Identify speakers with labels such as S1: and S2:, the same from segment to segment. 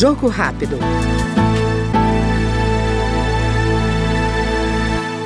S1: Jogo rápido.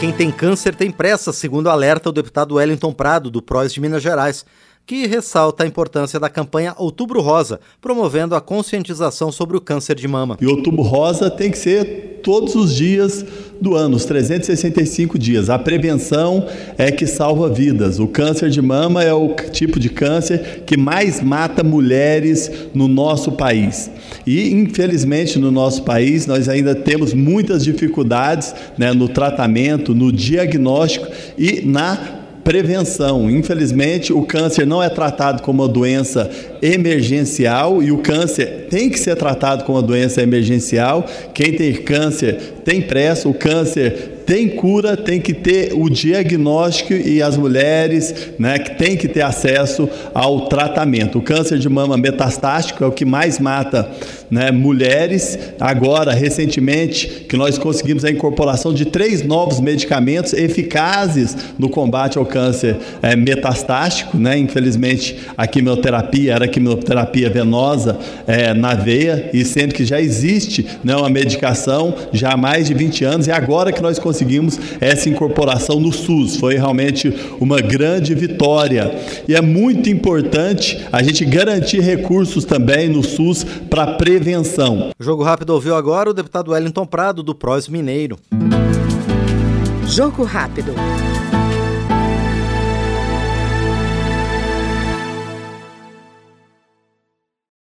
S2: Quem tem câncer tem pressa, segundo alerta o deputado Wellington Prado, do PROS de Minas Gerais que ressalta a importância da campanha Outubro Rosa, promovendo a conscientização sobre o câncer de mama.
S3: E Outubro Rosa tem que ser todos os dias do ano, os 365 dias. A prevenção é que salva vidas. O câncer de mama é o tipo de câncer que mais mata mulheres no nosso país. E, infelizmente, no nosso país, nós ainda temos muitas dificuldades né, no tratamento, no diagnóstico e na prevenção. Infelizmente, o câncer não é tratado como uma doença emergencial e o câncer tem que ser tratado como uma doença emergencial. Quem tem câncer tem pressa, o câncer tem cura, tem que ter o diagnóstico e as mulheres né, que têm que ter acesso ao tratamento. O câncer de mama metastático é o que mais mata né, mulheres. Agora, recentemente, que nós conseguimos a incorporação de três novos medicamentos eficazes no combate ao câncer é, metastático. Né? Infelizmente, a quimioterapia era a quimioterapia venosa é, na veia, e sendo que já existe né, uma medicação já há mais de 20 anos, e agora que nós conseguimos conseguimos essa incorporação no SUS. Foi realmente uma grande vitória. E é muito importante a gente garantir recursos também no SUS para prevenção.
S2: Jogo Rápido ouviu agora o deputado Wellington Prado, do PROS Mineiro.
S1: Jogo Rápido.